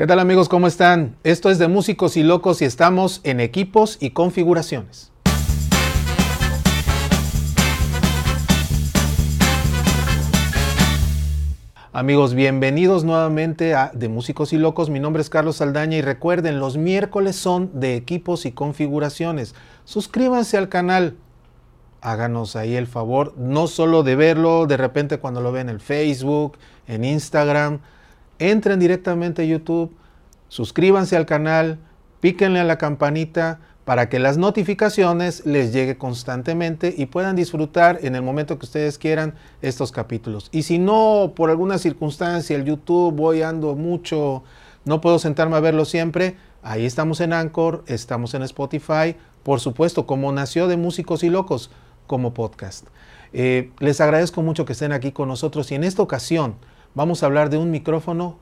¿Qué tal amigos? ¿Cómo están? Esto es de Músicos y Locos y estamos en equipos y configuraciones. Amigos, bienvenidos nuevamente a De Músicos y Locos. Mi nombre es Carlos Saldaña y recuerden, los miércoles son de equipos y configuraciones. Suscríbanse al canal. Háganos ahí el favor, no solo de verlo de repente cuando lo ven en el Facebook, en Instagram, entren directamente a YouTube, suscríbanse al canal, píquenle a la campanita para que las notificaciones les llegue constantemente y puedan disfrutar en el momento que ustedes quieran estos capítulos. Y si no, por alguna circunstancia, el YouTube voy ando mucho, no puedo sentarme a verlo siempre, ahí estamos en Anchor, estamos en Spotify, por supuesto, como nació de Músicos y Locos, como podcast. Eh, les agradezco mucho que estén aquí con nosotros y en esta ocasión vamos a hablar de un micrófono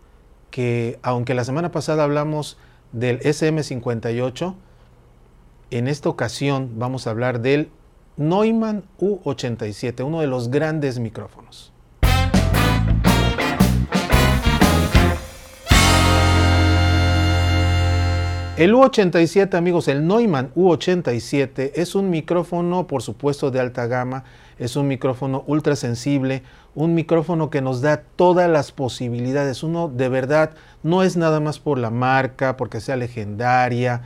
que, aunque la semana pasada hablamos del SM58, en esta ocasión vamos a hablar del Neumann U87, uno de los grandes micrófonos. El U87, amigos, el Neumann U87 es un micrófono, por supuesto, de alta gama, es un micrófono ultra sensible, un micrófono que nos da todas las posibilidades. Uno de verdad no es nada más por la marca, porque sea legendaria,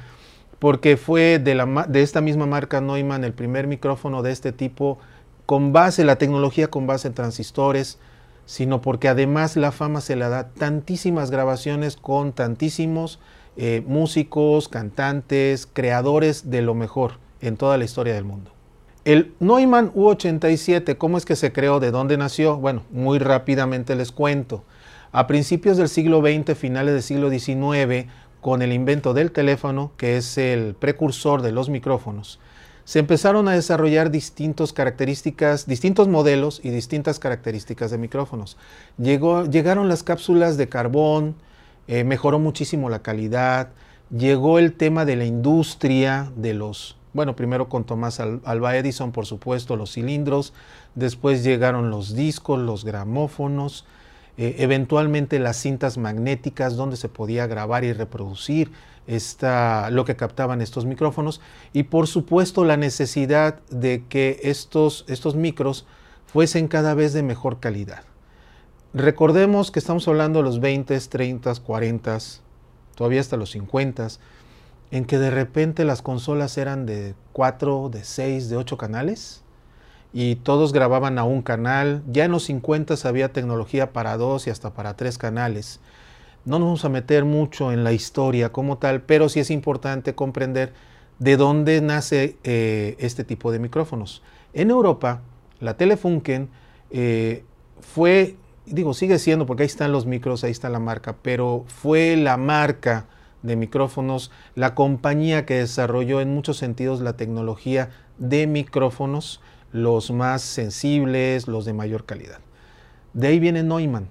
porque fue de, esta misma marca Neumann el primer micrófono de este tipo con base, la tecnología con base en transistores, sino porque además la fama se la da tantísimas grabaciones con tantísimos eh, músicos, cantantes, creadores de lo mejor en toda la historia del mundo. El Neumann U87, ¿cómo es que se creó? ¿De dónde nació? Bueno, muy rápidamente les cuento. A principios del siglo XX, finales del siglo XIX, con el invento del teléfono, que es el precursor de los micrófonos, se empezaron a desarrollar distintas características, distintos modelos y distintas características de micrófonos. Llegaron las cápsulas de carbón, eh, mejoró muchísimo la calidad, llegó el tema de la industria, de los, bueno, primero con Tomás Alba Edison, por supuesto, los cilindros, después llegaron los discos, los gramófonos, eh, eventualmente las cintas magnéticas donde se podía grabar y reproducir esta, lo que captaban estos micrófonos y por supuesto la necesidad de que estos, estos micros fuesen cada vez de mejor calidad. Recordemos que estamos hablando de los 20, 30, 40, todavía hasta los 50, en que de repente las consolas eran de 4, de 6, de 8 canales y todos grababan a un canal. Ya en los 50 había tecnología para dos y hasta para tres canales. No nos vamos a meter mucho en la historia como tal, pero sí es importante comprender de dónde nace eh, este tipo de micrófonos. En Europa, la Telefunken eh, fue digo, sigue siendo, porque ahí están los micros, ahí está la marca, pero fue la marca de micrófonos, la compañía que desarrolló en muchos sentidos la tecnología de micrófonos, los más sensibles, los de mayor calidad. De ahí viene Neumann,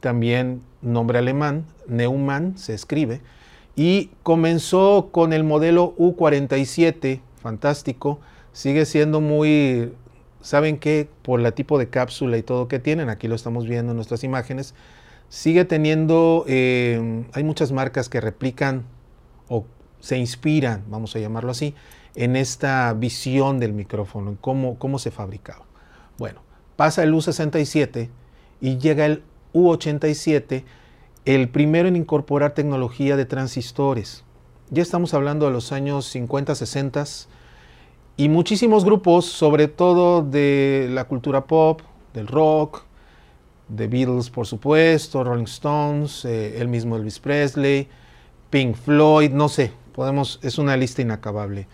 también nombre alemán, Neumann se escribe, y comenzó con el modelo U47, fantástico, sigue siendo muy saben que por el tipo de cápsula y todo que tienen, aquí lo estamos viendo en nuestras imágenes, sigue teniendo, eh, hay muchas marcas que replican o se inspiran, vamos a llamarlo así, en esta visión del micrófono, en cómo, cómo se fabricaba. Bueno, pasa el U67 y llega el U87, el primero en incorporar tecnología de transistores. Ya estamos hablando de los años 50, 60, y muchísimos grupos, sobre todo de la cultura pop, del rock, de Beatles por supuesto, Rolling Stones, eh, el mismo Elvis Presley, Pink Floyd, no sé, podemos, es una lista inacabable.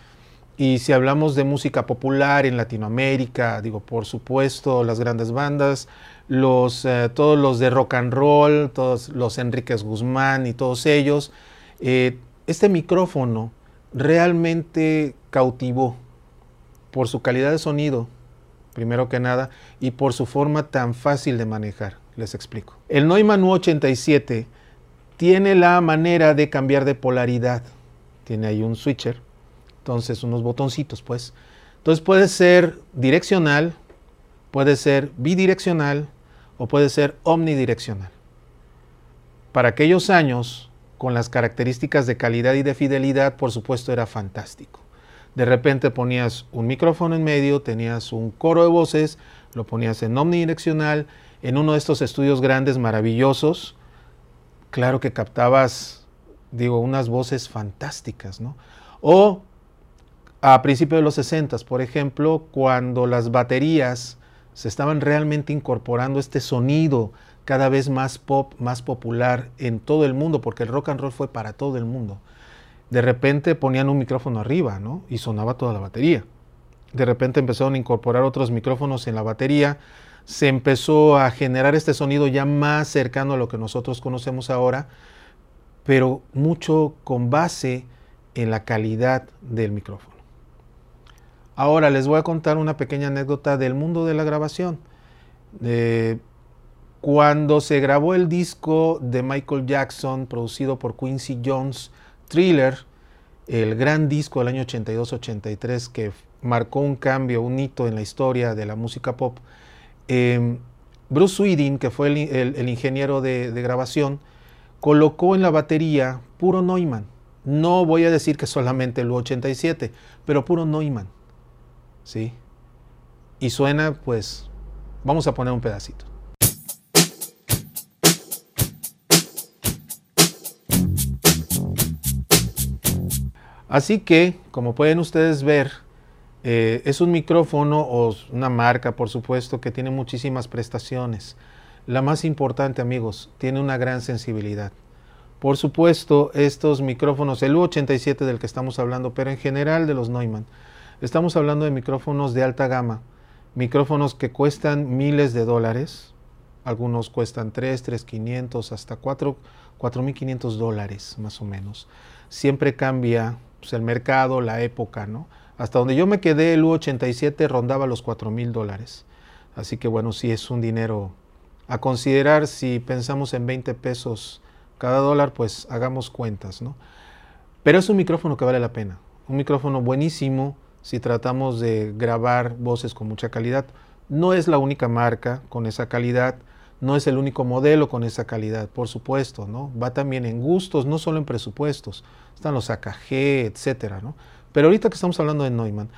Y si hablamos de música popular en Latinoamérica, digo, por supuesto, las grandes bandas, los, eh, todos los de rock and roll, todos los Enríquez Guzmán y todos ellos, eh, este micrófono realmente cautivó por su calidad de sonido, primero que nada, y por su forma tan fácil de manejar. Les explico. El Neumann U87 tiene la manera de cambiar de polaridad. Tiene ahí un switcher, entonces unos botoncitos, pues. Entonces puede ser direccional, puede ser bidireccional o puede ser omnidireccional. Para aquellos años, con las características de calidad y de fidelidad, por supuesto era fantástico. De repente ponías un micrófono en medio, tenías un coro de voces, lo ponías en omnidireccional, en uno de estos estudios grandes, maravillosos, claro que captabas, digo, unas voces fantásticas, ¿no? O a principios de los 60, por ejemplo, cuando las baterías se estaban realmente incorporando este sonido cada vez más pop, más popular en todo el mundo, porque el rock and roll fue para todo el mundo de repente ponían un micrófono arriba, ¿no? Y sonaba toda la batería. De repente empezaron a incorporar otros micrófonos en la batería. Se empezó a generar este sonido ya más cercano a lo que nosotros conocemos ahora, pero mucho con base en la calidad del micrófono. Ahora les voy a contar una pequeña anécdota del mundo de la grabación. cuando se grabó el disco de Michael Jackson producido por Quincy Jones, Thriller, el gran disco del año 82-83 que marcó un cambio, un hito en la historia de la música pop, em, Bruce Sweden, que fue el, ingeniero de, grabación, colocó en la batería puro Neumann. No voy a decir que solamente el 87, pero puro Neumann. ¿Sí? Y suena, pues, vamos a poner un pedacito. Así que, como pueden ustedes ver, eh, es un micrófono o una marca, por supuesto, que tiene muchísimas prestaciones. La más importante, amigos, tiene una gran sensibilidad. Por supuesto, estos micrófonos, el U87 del que estamos hablando, pero en general de los Neumann, estamos hablando de micrófonos de alta gama, micrófonos que cuestan miles de dólares, algunos cuestan 3, 3.500, hasta 4, 4.500 dólares más o menos. Siempre cambia pues, el mercado, la época, ¿no? Hasta donde yo me quedé, el U87 rondaba los 4 mil dólares. Así que bueno, sí es un dinero a considerar. Si pensamos en 20 pesos cada dólar, pues hagamos cuentas, ¿no? Pero es un micrófono que vale la pena. Un micrófono buenísimo si tratamos de grabar voces con mucha calidad. No es la única marca con esa calidad no es el único modelo con esa calidad, por supuesto, ¿no? Va también en gustos, no solo en presupuestos. Están los AKG, etcétera, ¿no? Pero ahorita que estamos hablando de Neumann,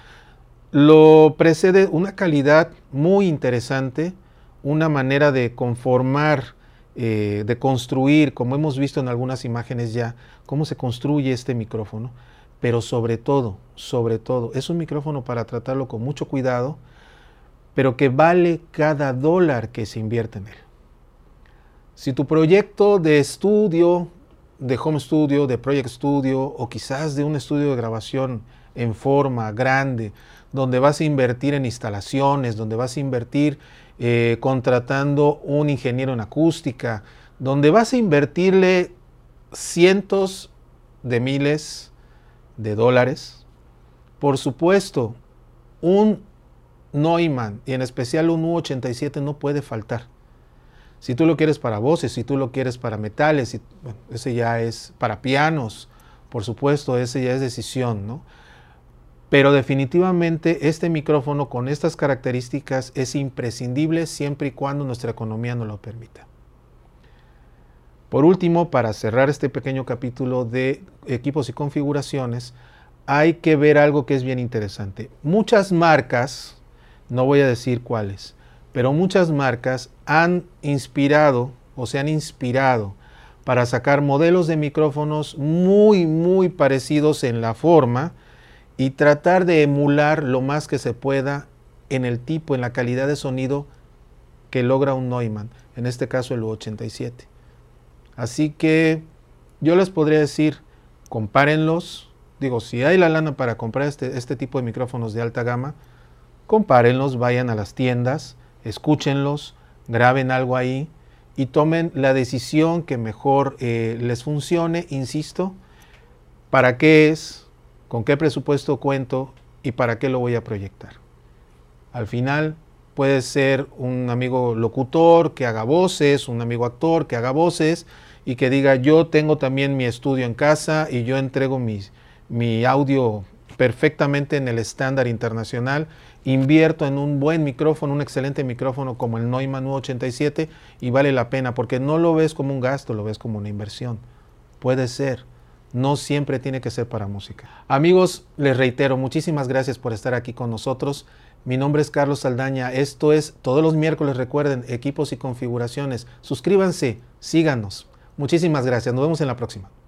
lo precede una calidad muy interesante, una manera de conformar, eh, de construir, como hemos visto en algunas imágenes ya, cómo se construye este micrófono, pero sobre todo, sobre todo, es un micrófono para tratarlo con mucho cuidado, pero que vale cada dólar que se invierte en él. Si tu proyecto de estudio, de home studio, de project studio o quizás de un estudio de grabación en forma grande, donde vas a invertir en instalaciones, donde vas a invertir eh, contratando un ingeniero en acústica, donde vas a invertirle cientos de miles de dólares, por supuesto, un Neumann y en especial un U87 no puede faltar. Si tú lo quieres para voces, si tú lo quieres para metales, ese ya es para pianos, por supuesto, ese ya es decisión, ¿no? Pero definitivamente este micrófono con estas características es imprescindible siempre y cuando nuestra economía nos lo permita. Por último, para cerrar este pequeño capítulo de equipos y configuraciones, hay que ver algo que es bien interesante. Muchas marcas, no voy a decir cuáles, pero muchas marcas han inspirado o se han inspirado para sacar modelos de micrófonos muy, muy parecidos en la forma y tratar de emular lo más que se pueda en el tipo, en la calidad de sonido que logra un Neumann, en este caso el U87. Así que yo les podría decir, compárenlos, digo, si hay la lana para comprar este, este tipo de micrófonos de alta gama, compárenlos, vayan a las tiendas, escúchenlos, graben algo ahí y tomen la decisión que mejor eh, les funcione, insisto, para qué es, con qué presupuesto cuento y para qué lo voy a proyectar. Al final puede ser un amigo locutor que haga voces, un amigo actor que haga voces y que diga yo tengo también mi estudio en casa y yo entrego mi, mi audio perfectamente en el estándar internacional invierto en un buen micrófono, un excelente micrófono como el Neumann U87 y vale la pena porque no lo ves como un gasto, lo ves como una inversión. Puede ser. No siempre tiene que ser para música. Amigos, les reitero, muchísimas gracias por estar aquí con nosotros. Mi nombre es Carlos Saldaña. Esto es todos los miércoles, recuerden, equipos y configuraciones. Suscríbanse, síganos. Muchísimas gracias. Nos vemos en la próxima.